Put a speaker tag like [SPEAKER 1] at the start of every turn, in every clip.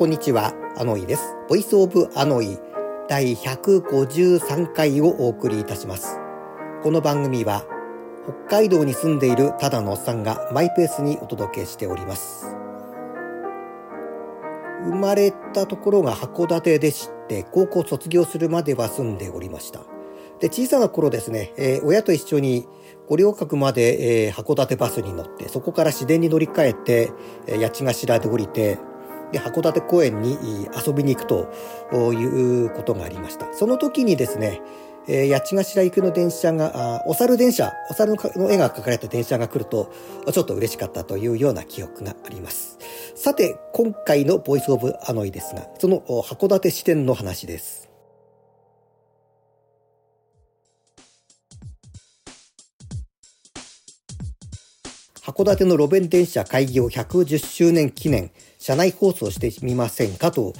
[SPEAKER 1] こんにちは、アノイです。 Voice of アノイ第153回をお送りいたします。この番組は北海道に住んでいるただのおっさんがマイペースにお届けしております。生まれたところが函館でして、高校卒業するまでは住んでおりました。で、小さな頃ですね、えー、親と一緒に五稜郭まで、えー、函館バスに乗って、そこから市電に乗り換えて、えー、八ヶ頭で降りて、で、函館公園に遊びに行くということがありました。その時にですね、えー、八ヶ頭行きの電車が、あお猿電車、お猿の絵が描かれた電車が来ると、ちょっと嬉しかったというような記憶があります。さて、今回のボイスオブアノイですが、その函館支店の話です。函館の路面電車開業110周年記念車内放送してみませんかと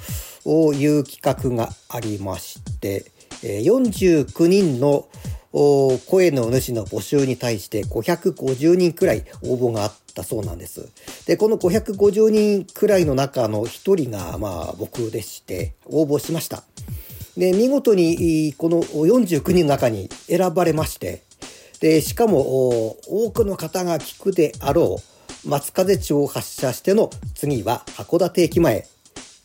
[SPEAKER 1] いう企画がありまして、49人の声の主の募集に対して550人くらい応募があったそうなんです。で、この550人くらいの中の1人がまあ僕でして応募しました。で、見事にこの49人の中に選ばれまして、で、しかも、多くの方が聞くであろう、松風町を発車しての次は函館駅前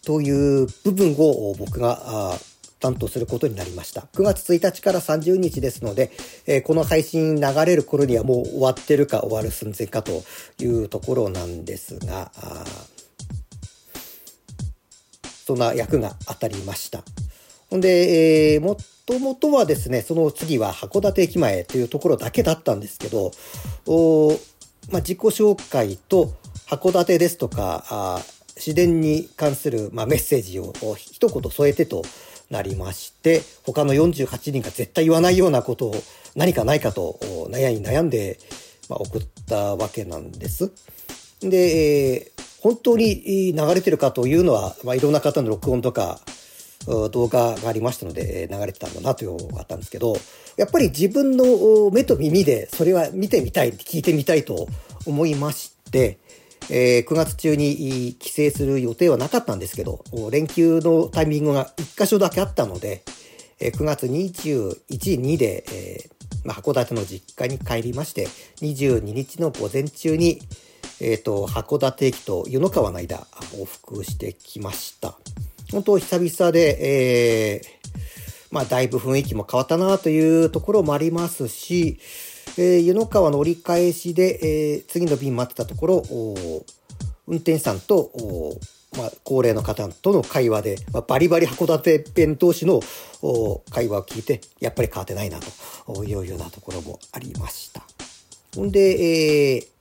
[SPEAKER 1] という部分を僕が担当することになりました。9月1日から30日ですので、えー、この配信流れる頃にはもう終わってるか終わる寸前かというところなんですが、そんな役が当たりました。ほんで、えー、もともとはですね、その次は函館駅前というところだけだったんですけど、おまあ、自己紹介と函館ですとか、あ自然に関する、まあ、メッセージを一言添えてとなりまして、他の48人が絶対言わないようなことを何かないかと悩み悩んで、まあ、送ったわけなんです。で、えー、本当に流れてるかというのは、まあ、いろんな方の録音とか、動画がありましたので流れてたんだなというのがあったんですけど、やっぱり自分の目と耳でそれは見てみたい、聞いてみたいと思いまして、えー、9月中に帰省する予定はなかったんですけど、連休のタイミングが1箇所だけあったので、えー、9月21、2で、えーまあ、函館の実家に帰りまして、22日の午前中に、えっ、ー、と、函館駅と湯の川の間、往復してきました。本当久々で、えー、まあ、だいぶ雰囲気も変わったなというところもありますし、えー、湯の川の折り返しで、えー、次の便待ってたところ、運転手さんと、まあ、高齢の方との会話で、まあ、バリバリ函館弁同士の会話を聞いて、やっぱり変わってないなというようなところもありました。ほんで、えー、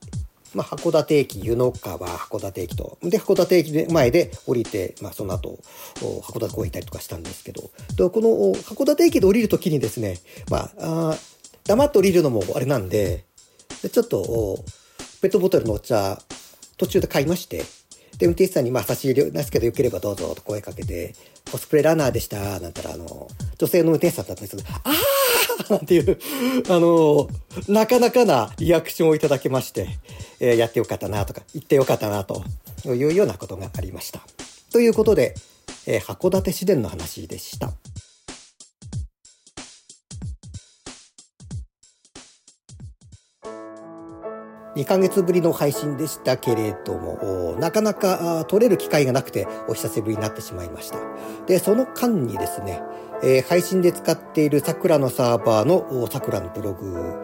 [SPEAKER 1] まあ、函館駅、湯の川、函館駅と、で、函館駅前で降りて、まあ、その後、函館公園行ったりとかしたんですけど、でこの函館駅で降りるときにですね、まあ、黙って降りるのもあれなんで、でちょっと、ペットボトルのお茶、途中で買いまして、で、運転手さんに、まあ、差し入れですけど、よければどうぞと声かけて、コスプレランナーでした、なんたら、あの、女性の運転手さんだったんですけど、あー なんていう、あの、なかなかなリアクションをいただけまして、えー、やってよかったなとか、行ってよかったなというようなことがありました。ということで、えー、函館市電の話でした。2ヶ月ぶりの配信でしたけれども、なかなか撮れる機会がなくてお久しぶりになってしまいました。で、その間にですね、えー、配信で使っている桜のサーバーの桜のブログ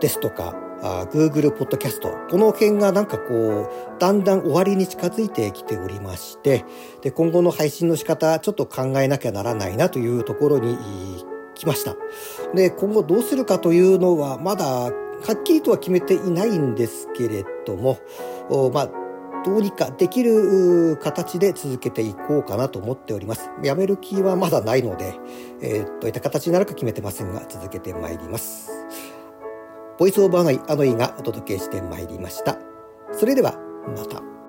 [SPEAKER 1] ですとか、Google Podcast この辺がなんかこうだんだん終わりに近づいてきておりましてで今後の配信の仕方ちょっと考えなきゃならないなというところに来ましたで今後どうするかというのはまだはっきりとは決めていないんですけれども、まあ、どうにかできる形で続けていこうかなと思っております。やめる気はまだないので、えー、どういった形になるか決めてませんが、続けてまいります。ボイスオーバーのあのイがお届けしてまいりました。それでは、また。